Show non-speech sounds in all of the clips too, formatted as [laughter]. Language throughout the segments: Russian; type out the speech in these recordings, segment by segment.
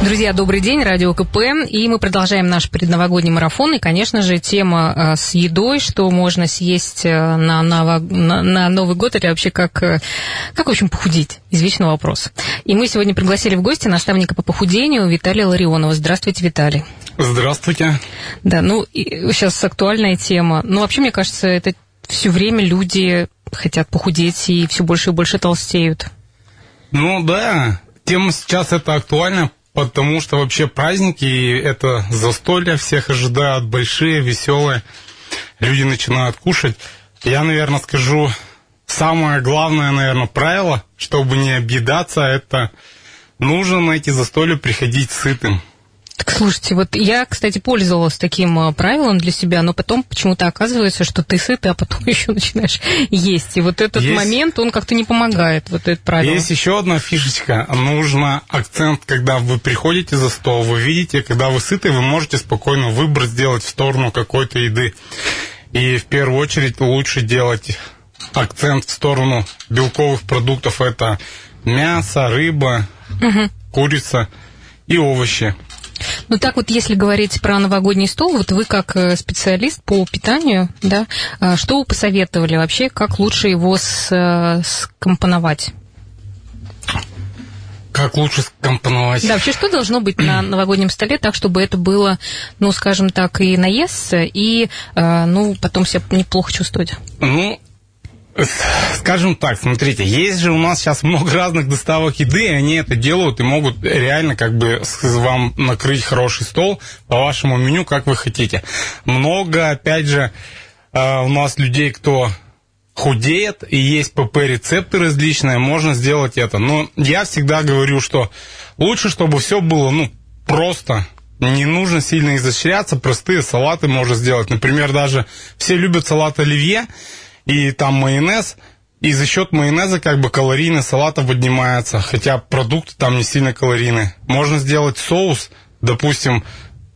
Друзья, добрый день, Радио КП, и мы продолжаем наш предновогодний марафон, и, конечно же, тема э, с едой, что можно съесть э, на, ново... на, на Новый год, или вообще как, э, как, в общем, похудеть, извечный вопрос. И мы сегодня пригласили в гости наставника по похудению Виталия Ларионова. Здравствуйте, Виталий. Здравствуйте. Да, ну, сейчас актуальная тема. Ну, вообще, мне кажется, это все время люди хотят похудеть и все больше и больше толстеют. Ну, да, тема сейчас это актуальна, потому что вообще праздники, это застолья всех ожидают, большие, веселые, люди начинают кушать. Я, наверное, скажу, самое главное, наверное, правило, чтобы не объедаться, это нужно на эти застолья приходить сытым. Так слушайте, вот я, кстати, пользовалась таким э, правилом для себя, но потом почему-то оказывается, что ты сытый, а потом [laughs] еще начинаешь есть. И вот этот Есть- момент, он как-то не помогает, вот это правило. Есть еще одна фишечка. Нужно акцент, когда вы приходите за стол, вы видите, когда вы сыты, вы можете спокойно выбор сделать в сторону какой-то еды. И в первую очередь лучше делать акцент в сторону белковых продуктов. Это мясо, рыба, курица и овощи. Ну так вот, если говорить про новогодний стол, вот вы как э, специалист по питанию, да, а, что вы посоветовали вообще, как лучше его э, скомпоновать? Как лучше скомпоновать? Да, вообще, что должно быть на новогоднем столе так, чтобы это было, ну, скажем так, и наесться, и, э, ну, потом себя неплохо чувствовать? Ну, скажем так, смотрите, есть же у нас сейчас много разных доставок еды, и они это делают и могут реально как бы вам накрыть хороший стол по вашему меню, как вы хотите. Много, опять же, э, у нас людей, кто худеет, и есть ПП-рецепты различные, можно сделать это. Но я всегда говорю, что лучше, чтобы все было, ну, просто. Не нужно сильно изощряться, простые салаты можно сделать. Например, даже все любят салат оливье, и там майонез, и за счет майонеза как бы калорийность салата поднимается, хотя продукты там не сильно калорийные. Можно сделать соус, допустим,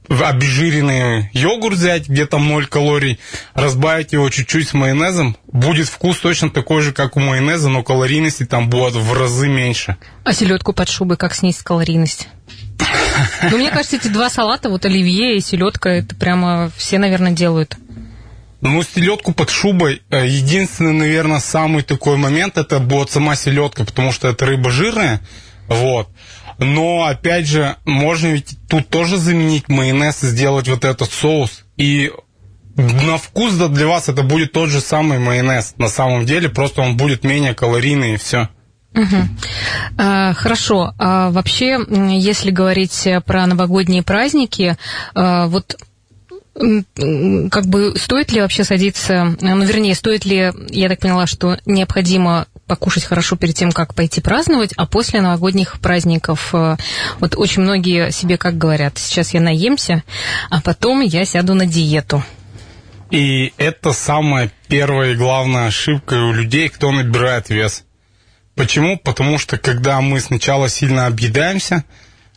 обезжиренный йогурт взять, где там 0 калорий, разбавить его чуть-чуть с майонезом, будет вкус точно такой же, как у майонеза, но калорийности там будет в разы меньше. А селедку под шубой как снизить калорийность? Ну, мне кажется, эти два салата, вот оливье и селедка, это прямо все, наверное, делают. Ну, селедку под шубой, э, единственный, наверное, самый такой момент, это будет сама селедка, потому что это рыба жирная, вот. Но, опять же, можно ведь тут тоже заменить майонез и сделать вот этот соус. И на вкус да, для вас это будет тот же самый майонез. На самом деле, просто он будет менее калорийный и все. А, Хорошо. А вообще, если говорить э, про новогодние праздники, а, вот как бы стоит ли вообще садиться, ну, вернее, стоит ли, я так поняла, что необходимо покушать хорошо перед тем, как пойти праздновать, а после новогодних праздников, э, вот очень многие себе как говорят, сейчас я наемся, а потом я сяду на диету. И это самая первая и главная ошибка у людей, кто набирает вес. Почему? Потому что когда мы сначала сильно объедаемся,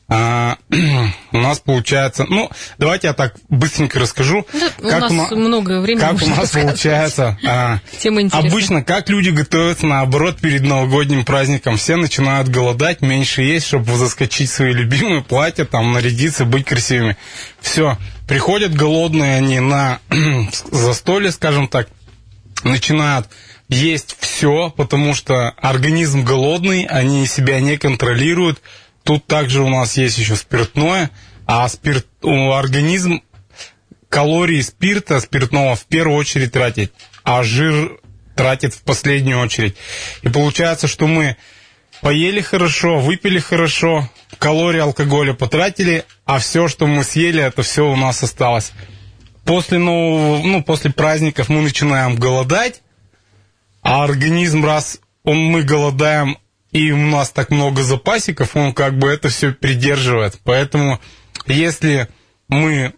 а, [clears throat] у нас получается... Ну, давайте я так быстренько расскажу. Да, у нас на- много времени Как у нас получается... а, [laughs] Тема. Обычно как люди готовятся наоборот перед новогодним праздником? Все начинают голодать, меньше есть, чтобы заскочить свои любимые платья, там нарядиться, быть красивыми. Все, приходят голодные они на [clears throat] застолье, скажем так, начинают есть все, потому что организм голодный, они себя не контролируют. Тут также у нас есть еще спиртное, а спирт, организм калории спирта, спиртного в первую очередь тратит, а жир тратит в последнюю очередь. И получается, что мы поели хорошо, выпили хорошо, калории алкоголя потратили, а все, что мы съели, это все у нас осталось. После нового, ну, после праздников мы начинаем голодать, а организм, раз он, мы голодаем, и у нас так много запасиков, он как бы это все придерживает. Поэтому, если мы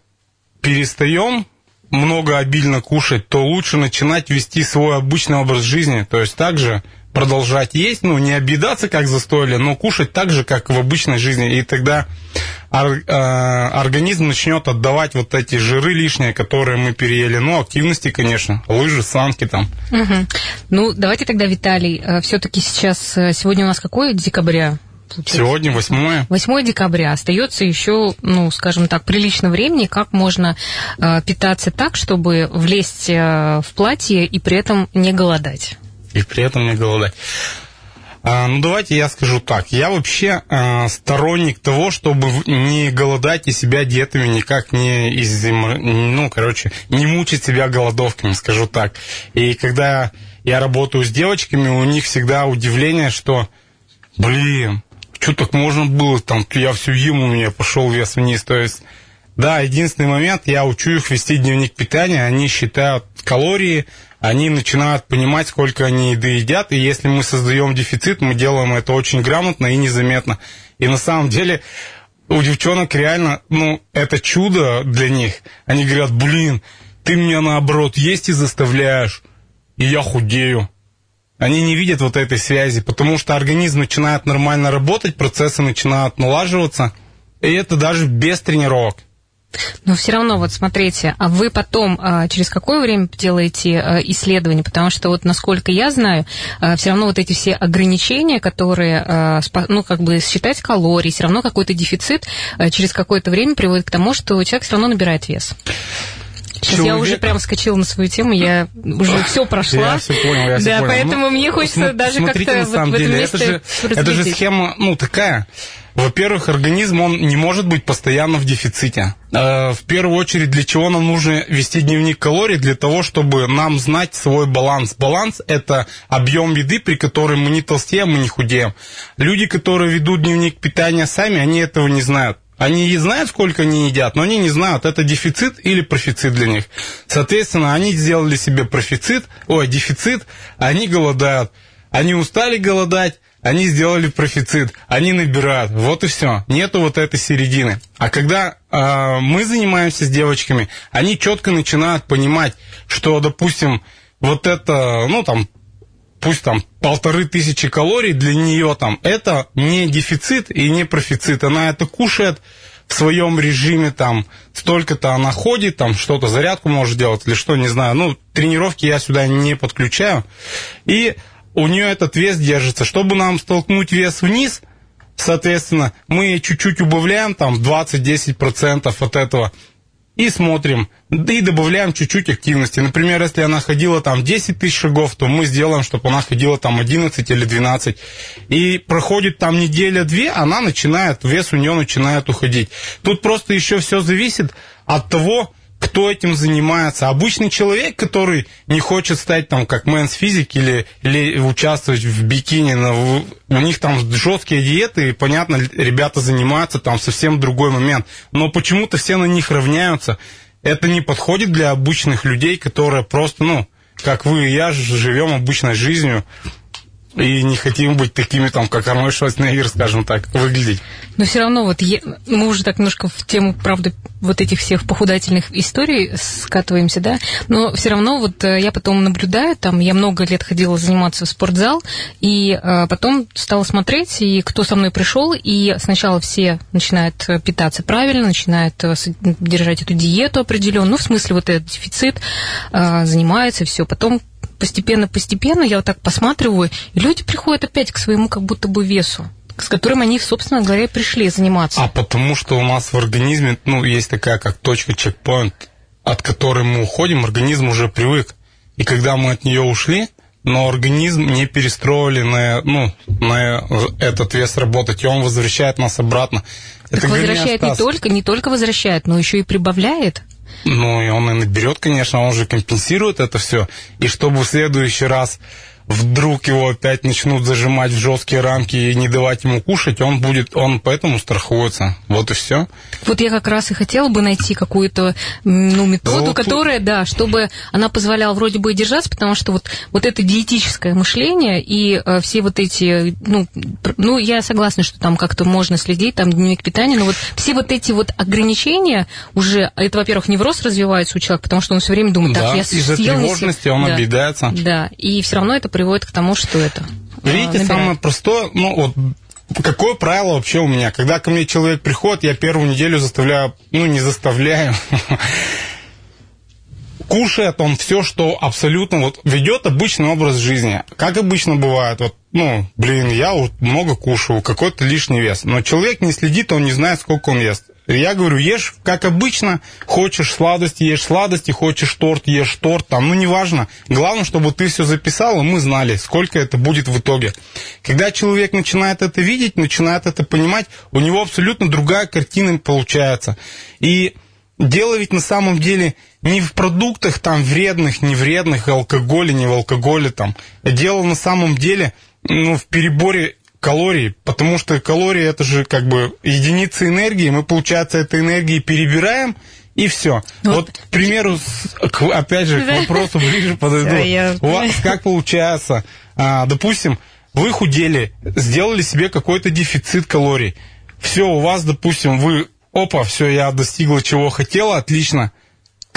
перестаем много обильно кушать, то лучше начинать вести свой обычный образ жизни. То есть также продолжать есть, ну, не объедаться, как застойли, но кушать так же, как в обычной жизни. И тогда э, организм начнет отдавать вот эти жиры лишние, которые мы переели. Ну, активности, конечно, лыжи, санки там. Угу. Ну, давайте тогда, Виталий, э, все-таки сейчас, э, сегодня у нас какое декабря? Получается? Сегодня 8 8 декабря. Остается еще, ну, скажем так, прилично времени, как можно э, питаться так, чтобы влезть э, в платье и при этом не голодать. И при этом не голодать. А, ну, давайте я скажу так. Я вообще а, сторонник того, чтобы не голодать и себя диетами никак не из... Ну, короче, не мучить себя голодовками, скажу так. И когда я работаю с девочками, у них всегда удивление, что, блин, что так можно было, там, я все ем, у меня пошел вес вниз. То есть, да, единственный момент, я учу их вести дневник питания, они считают калории, они начинают понимать, сколько они еды едят, и если мы создаем дефицит, мы делаем это очень грамотно и незаметно. И на самом деле у девчонок реально, ну, это чудо для них. Они говорят, блин, ты меня наоборот есть и заставляешь, и я худею. Они не видят вот этой связи, потому что организм начинает нормально работать, процессы начинают налаживаться, и это даже без тренировок. Но все равно, вот смотрите, а вы потом а, через какое время делаете а, исследования? Потому что вот насколько я знаю, а, все равно вот эти все ограничения, которые, ну, как бы считать калорий, все равно какой-то дефицит через какое-то время приводит к тому, что человек все равно набирает вес. Сейчас Человека... я уже прям скочила на свою тему, я уже все прошла. Я все понял, я все да, понял. поэтому ну, мне хочется см- даже как-то вот деле, в этом это же, это же схема, ну, такая. Во-первых, организм, он не может быть постоянно в дефиците. Э, в первую очередь, для чего нам нужно вести дневник калорий? Для того, чтобы нам знать свой баланс. Баланс – это объем еды, при котором мы не толстеем, мы не худеем. Люди, которые ведут дневник питания сами, они этого не знают. Они знают, сколько они едят, но они не знают, это дефицит или профицит для них. Соответственно, они сделали себе профицит, ой, дефицит, они голодают. Они устали голодать, они сделали профицит, они набирают. Вот и все. Нету вот этой середины. А когда э, мы занимаемся с девочками, они четко начинают понимать, что, допустим, вот это, ну, там, пусть там полторы тысячи калорий для нее там, это не дефицит и не профицит. Она это кушает в своем режиме, там, столько-то она ходит, там, что-то, зарядку может делать или что, не знаю. Ну, тренировки я сюда не подключаю. И у нее этот вес держится. Чтобы нам столкнуть вес вниз, соответственно, мы чуть-чуть убавляем, там, 20-10% от этого и смотрим, и добавляем чуть-чуть активности. Например, если она ходила там 10 тысяч шагов, то мы сделаем, чтобы она ходила там 11 или 12. И проходит там неделя-две, она начинает, вес у нее начинает уходить. Тут просто еще все зависит от того, кто этим занимается. Обычный человек, который не хочет стать там как мэнс физик или, или участвовать в бикини, но у них там жесткие диеты, и понятно, ребята занимаются там совсем другой момент. Но почему-то все на них равняются. Это не подходит для обычных людей, которые просто, ну, как вы и я, живем обычной жизнью и не хотим быть такими, там, как Арнольд Шварценеггер, скажем так, выглядеть. Но все равно вот я, мы уже так немножко в тему, правда, вот этих всех похудательных историй скатываемся, да, но все равно вот э, я потом наблюдаю, там, я много лет ходила заниматься в спортзал, и а, потом стала смотреть, и кто со мной пришел, и сначала все начинают питаться правильно, начинают держать эту диету определенную, ну, в смысле вот этот дефицит, а, занимается, все, потом постепенно-постепенно я вот так посматриваю, и люди приходят опять к своему как будто бы весу с которым они, собственно говоря, пришли заниматься. А потому что у нас в организме, ну, есть такая как точка чекпоинт, от которой мы уходим, организм уже привык. И когда мы от нее ушли, но организм не перестроили на, ну, на этот вес работать, и он возвращает нас обратно. Так Это возвращает не только, не только возвращает, но еще и прибавляет. Ну, и он и наберет, конечно, он же компенсирует это все. И чтобы в следующий раз вдруг его опять начнут зажимать в жесткие рамки и не давать ему кушать, он будет, он поэтому страхуется. Вот и все. Вот я как раз и хотела бы найти какую-то ну, методу, вот которая, да, чтобы она позволяла вроде бы держаться, потому что вот, вот это диетическое мышление и э, все вот эти, ну, ну, я согласна, что там как-то можно следить, там дневник питания, но вот все вот эти вот ограничения уже, это, во-первых, невроз развивается у человека, потому что он все время думает, так, да, я из-за съел, тревожности он да, объедается. Да, и все равно это приводит к тому, что это Видите, набирать? самое простое, ну вот Какое правило вообще у меня? Когда ко мне человек приходит, я первую неделю заставляю, ну не заставляю, [laughs] кушает он все, что абсолютно вот ведет обычный образ жизни. Как обычно бывает, вот, ну, блин, я вот много кушаю, какой-то лишний вес. Но человек не следит, он не знает, сколько он ест. Я говорю, ешь, как обычно, хочешь сладости, ешь сладости, хочешь торт, ешь торт, там, ну, неважно. Главное, чтобы ты все записал, и мы знали, сколько это будет в итоге. Когда человек начинает это видеть, начинает это понимать, у него абсолютно другая картина получается. И дело ведь на самом деле не в продуктах там вредных, не вредных, алкоголе, не в алкоголе там. Дело на самом деле ну, в переборе калорий, потому что калории это же как бы единицы энергии, мы, получается, этой энергии перебираем, и все. Вот. Вот, к примеру, с- к- опять же, к вопросу ближе подойду. У вас как получается, а, допустим, вы худели, сделали себе какой-то дефицит калорий. Все, у вас, допустим, вы, опа, все, я достигла чего хотела, отлично.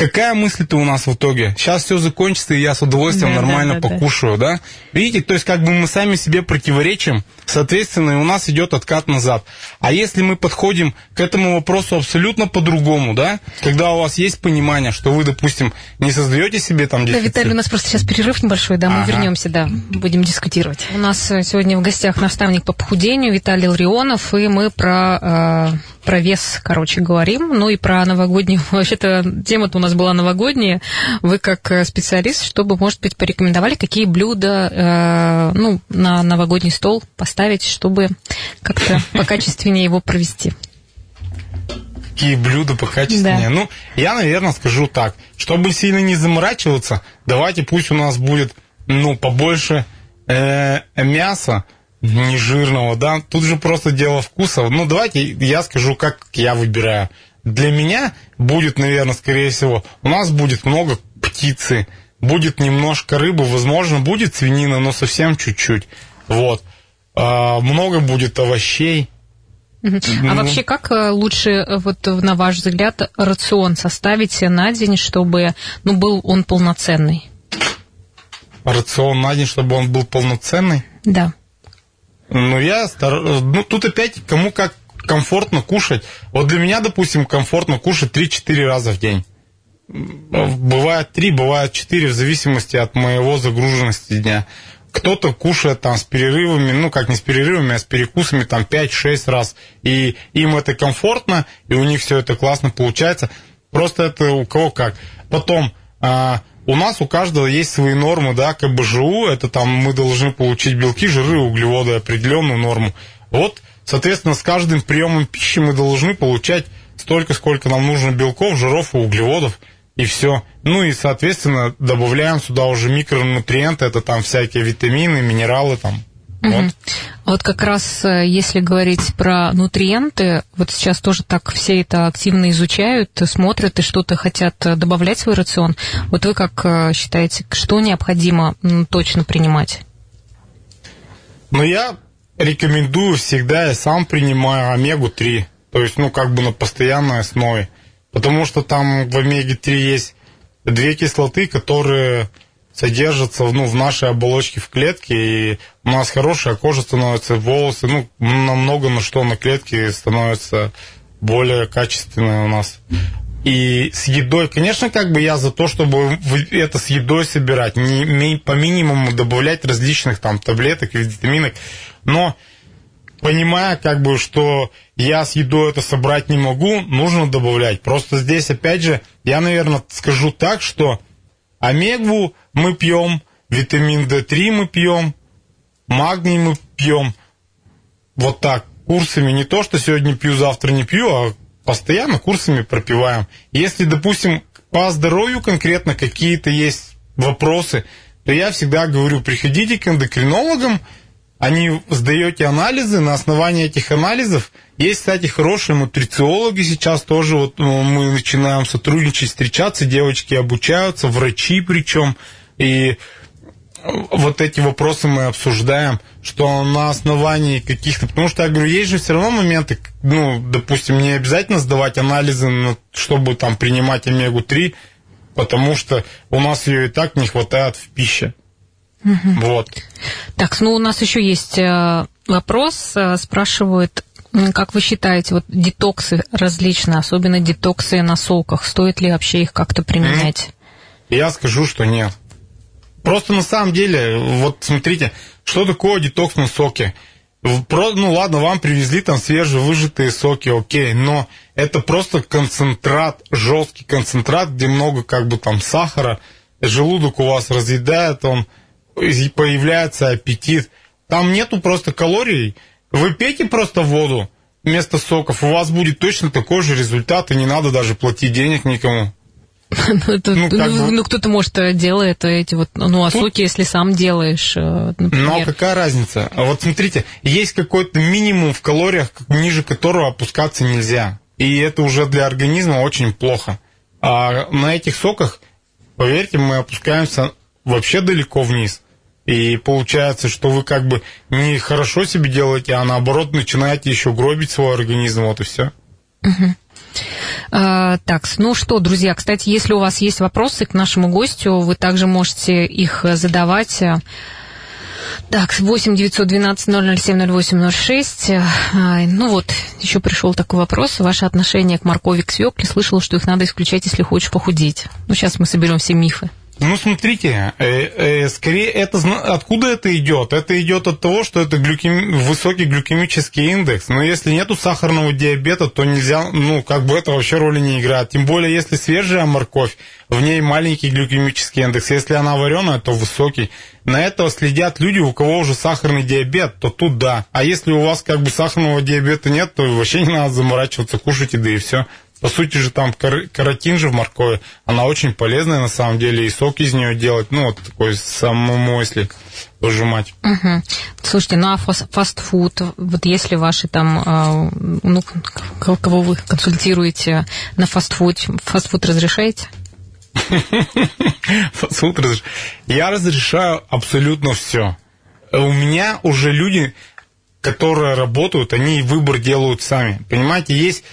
Какая мысль-то у нас в итоге? Сейчас все закончится, и я с удовольствием Да, нормально да, да, да. покушаю, да? Видите, то есть как бы мы сами себе противоречим, соответственно, и у нас идет откат назад. А если мы подходим к этому вопросу абсолютно по-другому, да? Когда у вас есть понимание, что вы, допустим, не создаете себе там Да, дефицит. Виталий, у нас просто сейчас перерыв небольшой, да, мы Ага. вернемся, да, будем дискутировать. У нас э, сегодня в гостях наставник по похудению Виталий Ларионов, и мы про, э, про вес, короче, говорим, ну и про новогоднюю, [laughs] вообще-то тема-то у нас была новогодняя. Вы как э, специалист, чтобы, может быть, порекомендовали, какие блюда, э, ну, на новогодний стол поставить, чтобы как-то [laughs] покачественнее его провести. какие блюда покачественнее. Да. Ну, я, наверное, скажу так. Чтобы сильно не заморачиваться, давайте пусть у нас будет, ну, побольше э, мяса нежирного, да. Тут же просто дело вкуса. Ну, давайте я скажу, как я выбираю. Для меня будет, наверное, скорее всего, у нас будет много птицы, будет немножко рыбы, возможно, будет свинина, но совсем чуть-чуть. Вот. А, много будет овощей. А Ну. вообще, как э, лучше, э, вот на ваш взгляд, рацион составить на день, чтобы ну, был он полноценный? рацион на день, чтобы он был полноценный. Да. Ну, я стар... Ну, тут опять кому как комфортно кушать. Вот для меня, допустим, комфортно кушать 3-4 раза в день. Бывает 3, бывает 4, в зависимости от моего загруженности дня. Кто-то кушает там с перерывами, ну, как не с перерывами, а с перекусами там 5-6 раз. И им это комфортно, и у них все это классно получается. Просто это у кого как. Потом, а, у нас у каждого есть свои нормы, да, КБЖУ, это там мы должны получить белки, жиры, углеводы, определенную норму. Вот, соответственно, с каждым приемом пищи мы должны получать столько, сколько нам нужно белков, жиров и углеводов, и все. Ну и, соответственно, добавляем сюда уже микронутриенты, это там всякие витамины, минералы там. Вот. Вот как раз, э, если говорить про нутриенты, вот сейчас тоже так все это активно изучают, смотрят и что-то хотят э, добавлять в свой рацион. Вот вы как э, считаете, что необходимо точно принимать? Но я рекомендую всегда, я сам принимаю омегу-3. То есть, ну, как бы на постоянной основе. Потому что там в омеге-3 есть две кислоты, которые содержатся ну, в нашей оболочке в клетке, и у нас хорошая кожа становится, волосы, ну, намного на что на клетке становится более качественная у нас. И с едой, конечно, как бы я за то, чтобы это с едой собирать, не, по минимуму добавлять различных там таблеток и витаминок, но понимая, как бы, что я с едой это собрать не могу, нужно добавлять. Просто здесь, опять же, я, наверное, скажу так, что омегу мы пьем, витамин D3 мы пьем, магний мы пьем. Вот так, курсами. Не то, что сегодня пью, завтра не пью, а постоянно курсами пропиваем. Если, допустим, по здоровью конкретно какие-то есть вопросы, то я всегда говорю, приходите к эндокринологам, они сдаете анализы, на основании этих анализов есть, кстати, хорошие нутрициологи сейчас тоже, вот ну, мы начинаем сотрудничать, встречаться, девочки обучаются, врачи причем, и вот эти вопросы мы обсуждаем, что на основании каких-то... Потому что, я говорю, есть же все равно моменты, ну, допустим, не обязательно сдавать анализы, на- чтобы там принимать омегу-3, потому что у нас ее и так не хватает в пище. Угу. Вот. Так, ну у нас еще есть э, вопрос. Э, спрашивают, как вы считаете, вот детоксы различные, особенно детоксы на соках, стоит ли вообще их как-то применять? Я скажу, что нет. Просто на самом деле, вот смотрите, что такое детокс на соке? Ну ладно, вам привезли там свежевыжатые соки, окей, но это просто концентрат, жесткий концентрат, где много как бы там сахара, желудок у вас разъедает, он появляется аппетит. Там нету просто калорий. Вы пейте просто воду вместо соков, у вас будет точно такой же результат, и не надо даже платить денег никому. [laughs] Ну, ну, ну, ну, кто-то, может, делает эти вот, ну, а соки, если сам делаешь, э, например. Но какая разница? Вот смотрите, есть какой-то минимум в калориях, ниже которого опускаться нельзя. И это уже для организма очень плохо. А на этих соках, поверьте, мы опускаемся вообще далеко вниз. И получается, что вы как бы не хорошо себе делаете, а наоборот начинаете еще гробить свой организм, вот и все. А, так, ну что, друзья, кстати, если у вас есть вопросы к нашему гостю, вы также можете их задавать. Так, 8 912 007 0806. Ну вот, еще пришел такой вопрос. Ваше отношение к моркови, к свекле. Слышала, что их надо исключать, если хочешь похудеть. Ну, сейчас мы соберем все мифы. Ну, смотрите, э, э, скорее это откуда это идет? Это идет от того, что это глюкем... высокий глюкемический индекс. Но если нету сахарного диабета, то нельзя, ну, как бы это вообще роли не играет. Тем более, если свежая морковь, в ней маленький глюкемический индекс. Если она вареная, то высокий. На это следят люди, у кого уже сахарный диабет, то тут да. А если у вас как бы сахарного диабета нет, то вообще не надо заморачиваться, кушайте, да и все. По сути же там кар- каротин же в моркови, она очень полезная на самом деле, и сок из нее делать, ну вот такой самому, если выжимать. Угу. Слушайте, ну а фастфуд, вот если ваши там, а, ну, кого вы консультируете на фастфуд, фастфуд разрешаете? [laughs] Фастфуд разрешаю. Я разрешаю абсолютно все. У меня уже люди, которые работают, они выбор делают сами. Понимаете, есть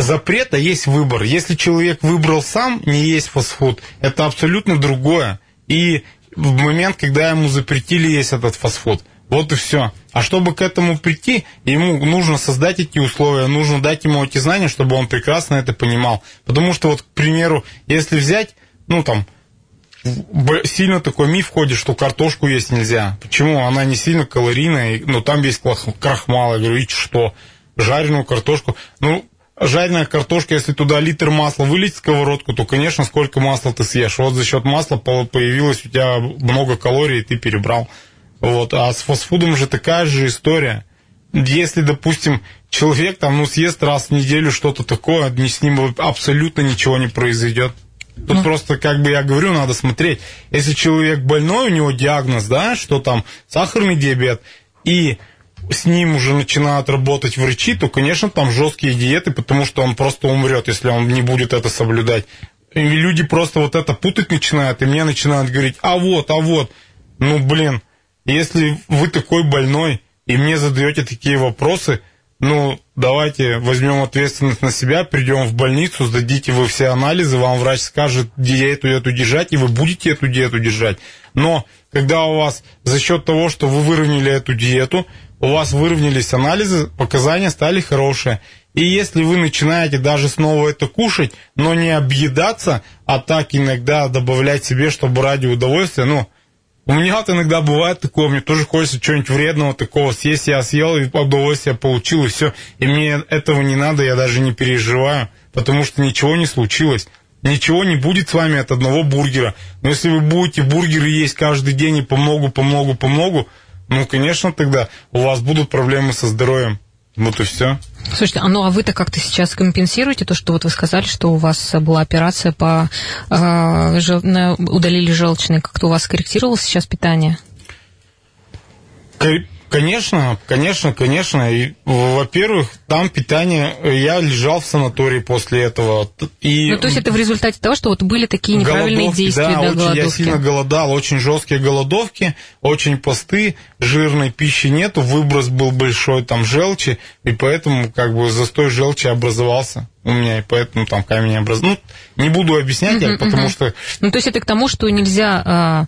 запрета есть выбор. Если человек выбрал сам не есть фастфуд, это абсолютно другое. И в момент, когда ему запретили есть этот фастфуд, вот и все. А чтобы к этому прийти, ему нужно создать эти условия, нужно дать ему эти знания, чтобы он прекрасно это понимал. Потому что вот, к примеру, если взять, ну там, сильно такой миф ходит, что картошку есть нельзя. Почему? Она не сильно калорийная, но там весь крахмал. Я говорю, и что? Жареную картошку. Ну, жареная картошка, если туда литр масла вылить в сковородку, то, конечно, сколько масла ты съешь. Вот за счет масла появилось у тебя много калорий, и ты перебрал. Вот. А с фастфудом же такая же история. Если, допустим, человек там, ну, съест раз в неделю что-то такое, с ним абсолютно ничего не произойдет. Тут ну. просто, как бы я говорю, надо смотреть. Если человек больной, у него диагноз, да, что там сахарный диабет, и с ним уже начинают работать врачи, то, конечно, там жесткие диеты, потому что он просто умрет, если он не будет это соблюдать. И люди просто вот это путать начинают, и мне начинают говорить, а вот, а вот. Ну, блин, если вы такой больной, и мне задаете такие вопросы, ну, давайте возьмем ответственность на себя, придем в больницу, сдадите вы все анализы, вам врач скажет диету эту держать, и вы будете эту диету держать. Но когда у вас за счет того, что вы выровняли эту диету, у вас выровнялись анализы, показания стали хорошие. И если вы начинаете даже снова это кушать, но не объедаться, а так иногда добавлять себе, чтобы ради удовольствия, ну, у меня вот иногда бывает такое, мне тоже хочется чего-нибудь вредного такого съесть, я съел, и удовольствие получил, и все. И мне этого не надо, я даже не переживаю, потому что ничего не случилось. Ничего не будет с вами от одного бургера. Но если вы будете бургеры есть каждый день и по многу, по многу, по многу, ну, конечно, тогда у вас будут проблемы со здоровьем. Вот и все. Слушайте, а ну а вы-то как-то сейчас компенсируете то, что вот вы сказали, что у вас была операция по э, жел... удалили желчный, как-то у вас корректировалось сейчас питание? Конечно, конечно, конечно. И, во-первых, там питание... Я лежал в санатории после этого. И... Ну, то есть это в результате того, что вот были такие неправильные голодовки, действия, да, да, очень, голодовки. Я сильно голодал, очень жесткие голодовки, очень посты, жирной пищи нету, выброс был большой там желчи, и поэтому как бы застой желчи образовался у меня, и поэтому там камень образовался. Ну, не буду объяснять, uh-huh, потому uh-huh. что... Ну, то есть это к тому, что нельзя,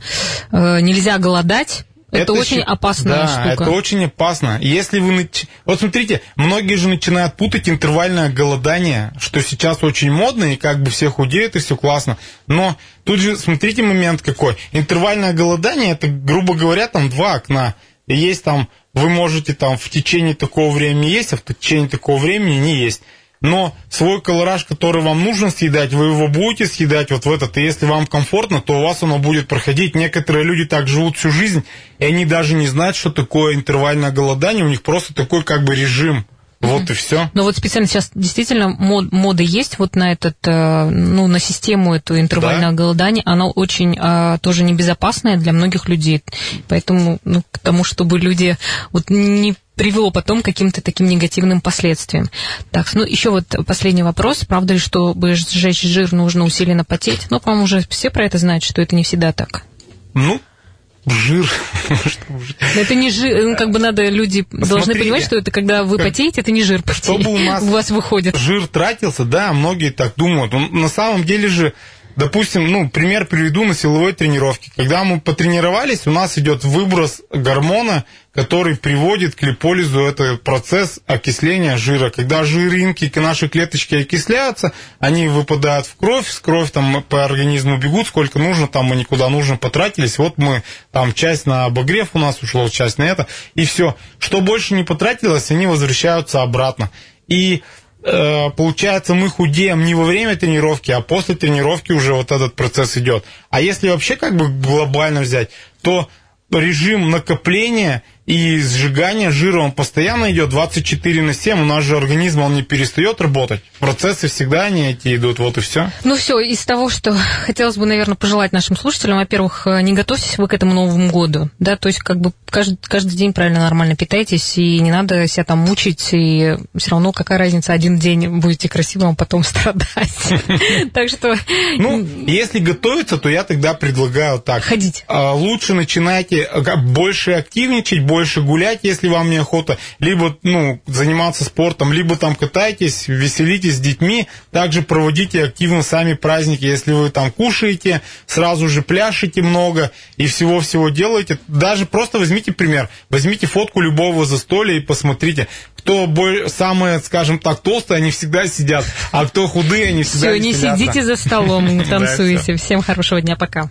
э, э, нельзя голодать, это, это очень опасная да, штука. это очень опасно. Если вы... Вот смотрите, многие же начинают путать интервальное голодание, что сейчас очень модно, и как бы все худеют, и все классно. Но тут же, смотрите, момент какой. Интервальное голодание, это, грубо говоря, там два окна. И есть там, вы можете там в течение такого времени есть, а в течение такого времени не есть но свой колораж, который вам нужно съедать, вы его будете съедать вот в этот, и если вам комфортно, то у вас оно будет проходить. Некоторые люди так живут всю жизнь, и они даже не знают, что такое интервальное голодание, у них просто такой как бы режим. Вот и все. Но вот специально сейчас действительно мод, мода есть вот на этот, э, ну, на систему эту интервального да. голодания. Она очень а, тоже небезопасная для многих людей. Поэтому, ну, к тому, чтобы люди вот не привело потом к каким-то таким негативным последствиям. Так, ну еще вот последний вопрос. Правда ли, чтобы сжечь жир, нужно усиленно потеть? Ну, по-моему, уже все про это знают, что это не всегда так. Ну, жир. [laughs] Это не жир, ну, как бы надо, люди должны понимать, что это когда вы потеете, это не жир Чтобы у, нас [laughs] у вас выходит. Жир тратился, да, многие так думают. на самом деле же Допустим, ну, пример приведу на силовой тренировке. Когда мы потренировались, у нас идет выброс гормона, который приводит к липолизу. Это процесс окисления жира. Когда жиринки, наши клеточки окисляются, они выпадают в кровь, с кровь там по организму бегут, сколько нужно, там мы никуда нужно потратились. Вот мы, там часть на обогрев у нас ушло, часть на это, и все. Что больше не потратилось, они возвращаются обратно. И получается, мы худеем не во время тренировки, а после тренировки уже вот этот процесс идет. А если вообще как бы глобально взять, то режим накопления и сжигание жира, он постоянно идет 24 на 7. У нас же организм, он не перестает работать. Процессы всегда они эти идут, вот и все. Ну все, из того, что [laughs] хотелось бы, наверное, пожелать нашим слушателям, во-первых, э, не готовьтесь вы к этому Новому году, да, то есть как бы каждый, каждый день правильно, нормально питайтесь, и не надо себя там мучить, и все равно какая разница, один день будете красивым, а потом [laughs] страдать. [laughs] Так что... Ну, если готовиться, то я тогда предлагаю так. Ходить. А, лучше начинайте э, больше активничать, больше гулять, если вам не охота, либо ну, заниматься спортом, либо там катайтесь, веселитесь с детьми, также проводите активно сами праздники, если вы там кушаете, сразу же пляшете много и всего-всего делаете, даже просто возьмите пример, возьмите фотку любого застолья и посмотрите, кто более, самые, скажем так, толстые, они всегда сидят, а кто худые, они всегда Все, не сидите за [laughs] столом, не танцуйте. Всем хорошего дня, пока.